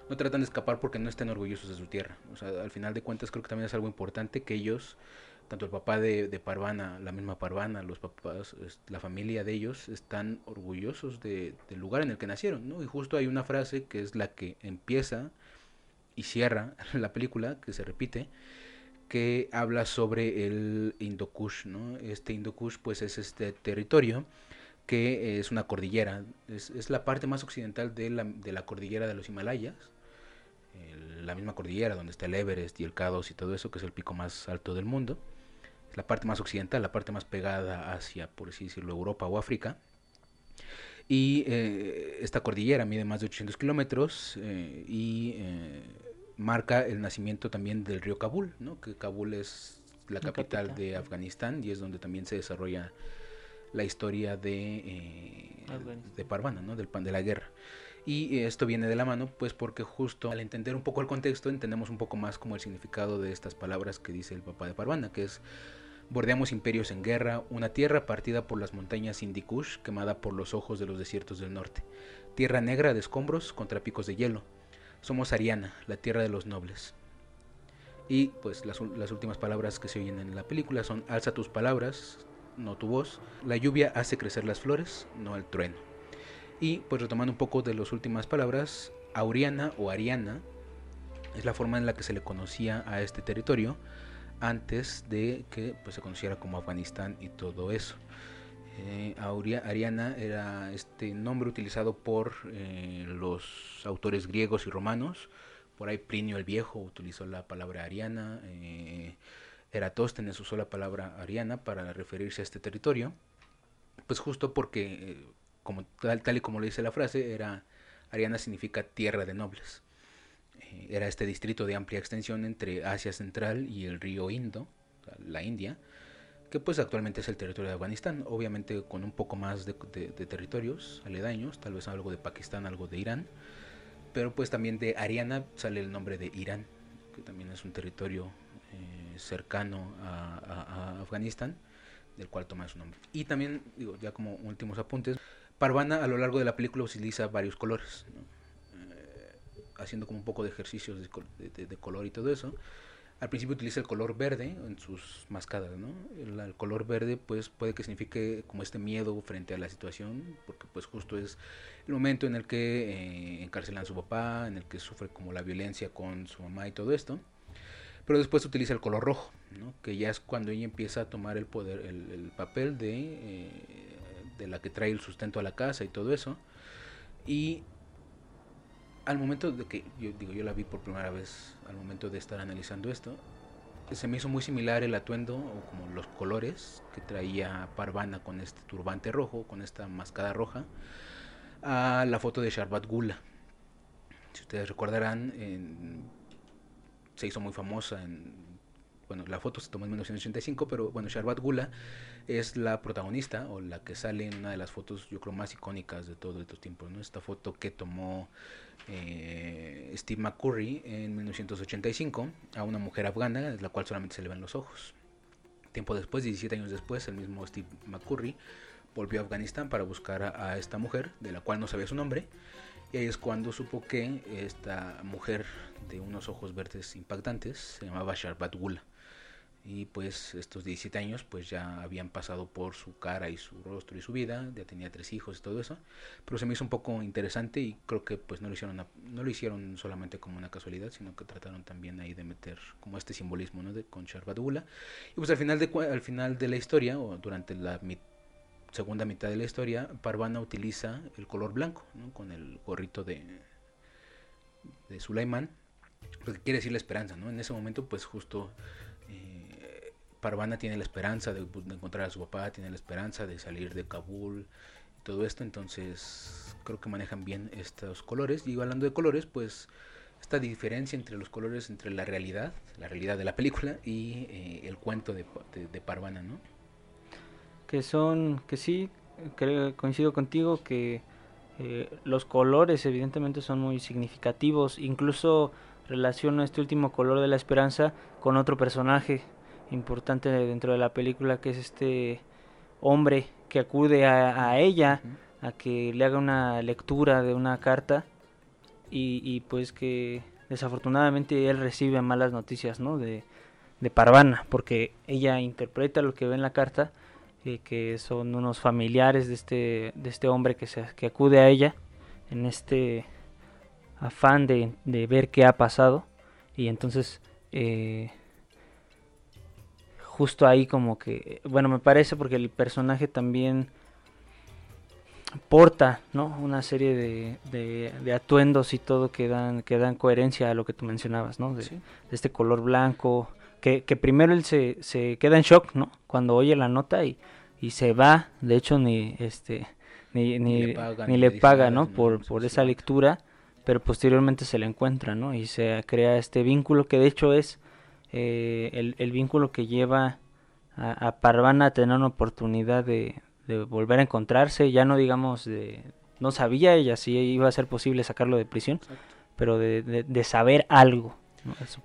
no tratan de escapar porque no estén orgullosos de su tierra. O sea, al final de cuentas creo que también es algo importante que ellos, tanto el papá de, Parvana, la misma Parvana, los papás, la familia de ellos, están orgullosos de, del lugar en el que nacieron, ¿no? Y justo hay una frase que es la que empieza y cierra [LAUGHS] la película, que se repite, que habla sobre el Indokush, ¿no? Este Indokush pues es este territorio que es una cordillera, es, la parte más occidental de la, de la cordillera de los Himalayas, la misma cordillera donde está el Everest y el K2 y todo eso, que es el pico más alto del mundo, es la parte más occidental, la parte más pegada hacia, por así decirlo, Europa o África, y eh, esta cordillera mide más de 800 kilómetros eh, y eh, marca el nacimiento también del río Kabul, ¿no? que Kabul es la, capital, de Afganistán y es donde también se desarrolla la historia de, de Parvana, ¿no? del pan de la guerra. Y esto viene de la mano, pues porque justo al entender un poco el contexto, entendemos un poco más como el significado de estas palabras que dice el papá de Parvana, que es bordeamos imperios en guerra, una tierra partida por las montañas Indikush, quemada por los ojos de los desiertos del norte, tierra negra de escombros contra picos de hielo. Somos Ariana, la tierra de los nobles. Y pues las, las últimas palabras que se oyen en la película son alza tus palabras, no tu voz. La lluvia hace crecer las flores, no el trueno. Y pues retomando un poco de las últimas palabras, Auriana o Ariana es la forma en la que se le conocía a este territorio antes de que pues, se conociera como Afganistán y todo eso. Eh, Ariana era este nombre utilizado por eh, los autores griegos y romanos. Por ahí Plinio el Viejo utilizó la palabra Ariana. Eh, Eratóstenes usó la palabra Ariana para referirse a este territorio. Pues justo porque como tal, tal y como lo dice la frase, era Ariana significa tierra de nobles. Eh, era este distrito de amplia extensión entre Asia Central y el río Indo, la India, que pues actualmente es el territorio de Afganistán, obviamente con un poco más de, territorios aledaños, tal vez algo de Pakistán, algo de Irán, pero pues también de Ariana sale el nombre de Irán, que también es un territorio eh, cercano a, a Afganistán, del cual toma su nombre. Y también, digo, ya como últimos apuntes, Parvana a lo largo de la película utiliza varios colores, eh, haciendo como un poco de ejercicios de, color y todo eso. Al principio utiliza el color verde en sus mascadas, ¿no? El, color verde pues puede que signifique como este miedo frente a la situación, porque pues justo es el momento en el que eh, encarcelan a su papá, en el que sufre como la violencia con su mamá y todo esto. Pero después utiliza el color rojo, que ya es cuando ella empieza a tomar el poder, el, papel de eh, de la que trae el sustento a la casa y todo eso. Y al momento de que yo digo, yo la vi por primera vez, al momento de estar analizando esto, se me hizo muy similar el atuendo o como los colores que traía Parvana con este turbante rojo, con esta mascada roja, a la foto de Sharbat Gula. Si ustedes recordarán, se hizo muy famosa en bueno, la foto se tomó en 1985, pero bueno, Sharbat Gula es la protagonista o la que sale en una de las fotos, yo creo, más icónicas de todos estos tiempos. Esta foto que tomó eh, Steve McCurry en 1985 a una mujer afgana, de la cual solamente se le ven los ojos. Tiempo después, 17 años después, el mismo Steve McCurry volvió a Afganistán para buscar a, a esta mujer, de la cual no sabía su nombre, y ahí es cuando supo que esta mujer de unos ojos verdes impactantes se llamaba Sharbat Gula y pues estos 17 años pues ya habían pasado por su cara y su rostro y su vida, ya tenía tres hijos y todo eso, pero se me hizo un poco interesante y creo que pues no lo hicieron no lo hicieron solamente como una casualidad, sino que trataron también ahí de meter como este simbolismo, ¿no? de con Sharbadula. Y pues al final de al final de la historia o durante la segunda mitad de la historia, Parvana utiliza el color blanco, ¿no? con el gorrito de de Sulaiman, porque quiere decir la esperanza, ¿no? En ese momento pues justo Parvana tiene la esperanza de, encontrar a su papá, tiene la esperanza de salir de Kabul y todo esto, entonces creo que manejan bien estos colores. Y hablando de colores, pues esta diferencia entre los colores, entre la realidad, la realidad de la película y eh, el cuento de, de, Parvana, ¿no? Que son, que sí, creo, coincido contigo que eh, los colores evidentemente son muy significativos, incluso relaciono este último color de la esperanza con otro personaje importante dentro de la película, que es este hombre que acude a, ella a que le haga una lectura de una carta y, pues que desafortunadamente él recibe malas noticias ¿no? de, de Parvana, porque ella interpreta lo que ve en la carta, eh, que son unos familiares de este, de este hombre que, se, que acude a ella en este afán de, de ver qué ha pasado. Y entonces eh, justo ahí como que, bueno, me parece porque el personaje también porta, ¿no? Una serie de, de, atuendos y todo que dan, que dan coherencia a lo que tú mencionabas, ¿no? De, este color blanco, que, que primero él se, se, queda en shock, ¿no? Cuando oye la nota y, y se va, de hecho ni este ni, ni, le paga, ni le paga ¿no? Por, por esa lectura, pero posteriormente se le encuentra, ¿no? Y se crea este vínculo que de hecho es eh, el, el, vínculo que lleva a, a, Parvana a tener una oportunidad de, de, volver a encontrarse, ya no digamos de no sabía ella si iba a ser posible sacarlo de prisión, pero de, de, saber algo.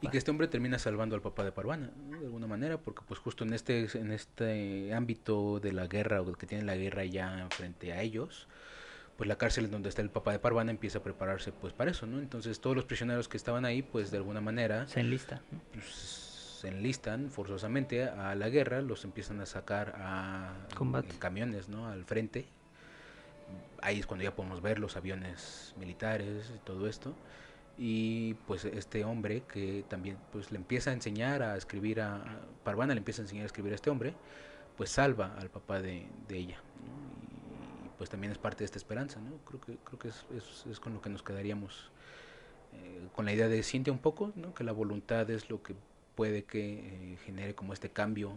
Y que este hombre termina salvando al papá de Parvana, de alguna manera, porque pues justo en este, en este ámbito de la guerra o que tiene la guerra ya frente a ellos, pues la cárcel donde está el papá de Parvana empieza a prepararse pues para eso, ¿no? Entonces todos los prisioneros que estaban ahí pues de alguna manera se enlistan. Pues, se enlistan forzosamente a la guerra, los empiezan a sacar a camiones, ¿no? Al frente. Ahí es cuando ya podemos ver los aviones militares y todo esto. Y pues este hombre que también pues le empieza a enseñar a escribir a, Parvana le empieza a enseñar a escribir a este hombre, pues salva al papá de, de ella pues también es parte de esta esperanza, ¿no? Creo que, creo que es, es, con lo que nos quedaríamos, eh, con la idea de siente un poco, ¿no? Que la voluntad es lo que puede que eh, genere como este cambio.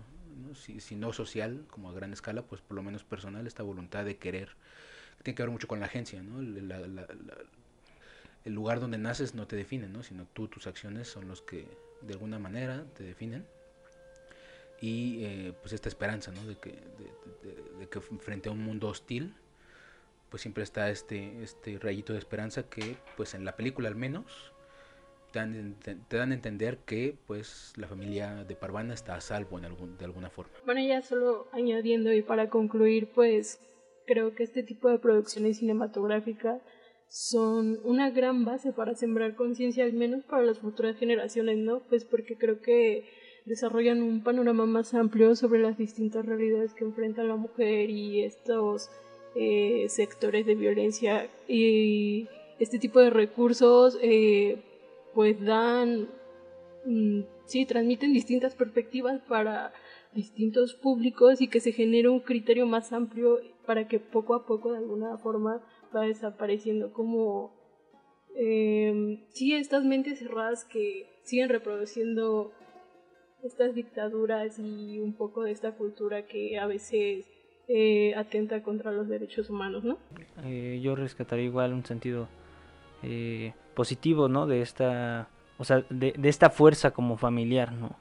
Si, si, no social, como a gran escala, pues por lo menos personal, esta voluntad de querer, que tiene que ver mucho con la agencia, ¿no? el lugar donde naces no te define, ¿no? Sino tú, tus acciones son los que de alguna manera te definen y eh, pues esta esperanza ¿no? de, que, de, que frente a un mundo hostil pues siempre está este, este rayito de esperanza que pues en la película al menos te dan, a entender que pues la familia de Parvana está a salvo en algún, de alguna forma. Bueno, ya solo añadiendo y para concluir, pues creo que este tipo de producciones cinematográficas son una gran base para sembrar conciencia, al menos para las futuras generaciones, ¿no? Pues porque creo que desarrollan un panorama más amplio sobre las distintas realidades que enfrenta la mujer y estos eh, sectores de violencia y este tipo de recursos eh, pues dan mm, sí transmiten distintas perspectivas para distintos públicos y que se genere un criterio más amplio para que poco a poco de alguna forma va desapareciendo como eh, sí estas mentes cerradas que siguen reproduciendo estas dictaduras y un poco de esta cultura que a veces eh, atenta contra los derechos humanos, ¿no? Eh, yo rescataría igual un sentido eh, positivo, ¿no? De esta, o sea, de, esta fuerza como familiar, ¿no?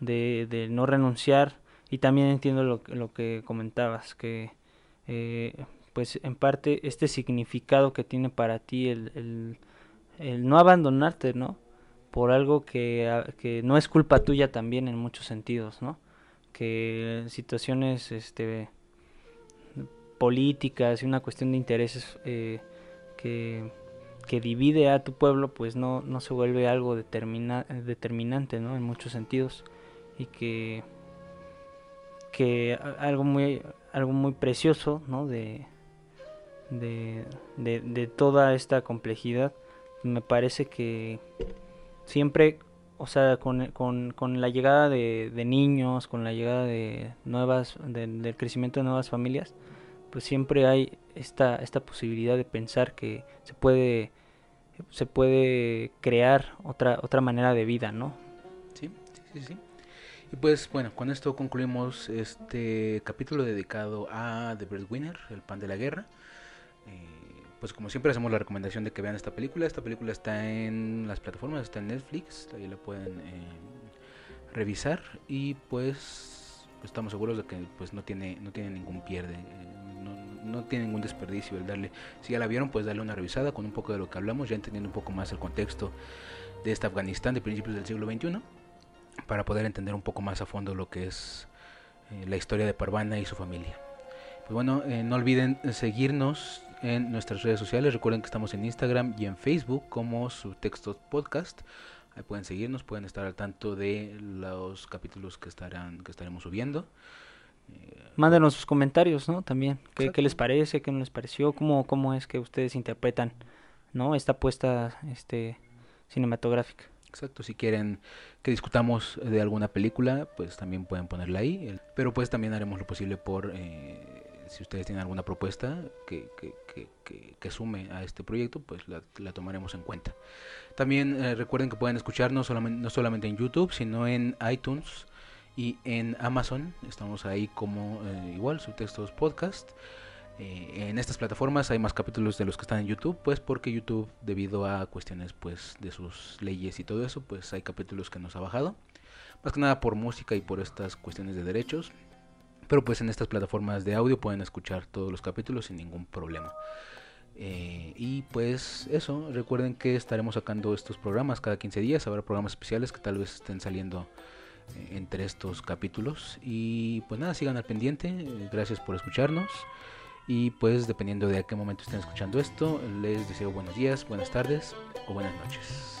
De, no renunciar y también entiendo lo, lo que comentabas, que pues en parte este significado que tiene para ti el, el, el no abandonarte, ¿no? Por algo que, que no es culpa tuya también en muchos sentidos, ¿no? Que situaciones, este políticas y una cuestión de intereses eh, que, que, divide a tu pueblo, pues no, no se vuelve algo determina, determinante, ¿no? En muchos sentidos. Y que, que algo muy, algo muy precioso, ¿no? De, de, de, toda esta complejidad, me parece que siempre o sea, con, con, con la llegada de, de, niños, con la llegada de nuevas, del crecimiento de nuevas familias, pues siempre hay esta, esta posibilidad de pensar que se puede, se puede crear otra, otra manera de vida, ¿no? Sí, sí, sí. Y pues bueno, con esto concluimos este capítulo dedicado a The Breadwinner, el pan de la guerra. Eh, pues como siempre hacemos la recomendación de que vean esta película. Esta película está en las plataformas, está en Netflix, ahí la pueden eh, revisar y pues, estamos seguros de que pues no tiene no tiene ningún pierde. Eh, no tiene ningún desperdicio el darle, si ya la vieron, pues darle una revisada con un poco de lo que hablamos, ya entendiendo un poco más el contexto de este Afganistán de principios del siglo XXI, para poder entender un poco más a fondo lo que es eh, la historia de Parvana y su familia. Pues bueno, eh, no olviden seguirnos en nuestras redes sociales, recuerden que estamos en Instagram y en Facebook como Subtextos Podcast. Ahí pueden seguirnos, pueden estar al tanto de los capítulos que estarán que estaremos subiendo. Mándenos sus comentarios, ¿no? También, ¿qué, ¿qué, les parece? ¿Qué no les pareció? ¿Cómo, ¿Cómo es que ustedes interpretan, ¿no? Esta apuesta este, cinematográfica. Exacto, si quieren que discutamos de alguna película, pues también pueden ponerla ahí. Pero pues también haremos lo posible por, eh, si ustedes tienen alguna propuesta que, que, que, que, sume a este proyecto, pues la, la tomaremos en cuenta. También eh, recuerden que pueden escucharnos solamente, no solamente en YouTube, sino en iTunes, y en Amazon estamos ahí como eh, igual, subtextos podcast. Eh, en estas plataformas hay más capítulos de los que están en YouTube, pues porque YouTube, debido a cuestiones pues de sus leyes y todo eso, pues hay capítulos que nos ha bajado. Más que nada por música y por estas cuestiones de derechos. Pero pues en estas plataformas de audio pueden escuchar todos los capítulos sin ningún problema. Eh, y pues eso, recuerden que estaremos sacando estos programas cada 15 días, habrá programas especiales que tal vez estén saliendo entre estos capítulos. Y pues nada, sigan al pendiente, gracias por escucharnos. Y pues dependiendo de a qué momento estén escuchando esto, les deseo buenos días, buenas tardes o buenas noches.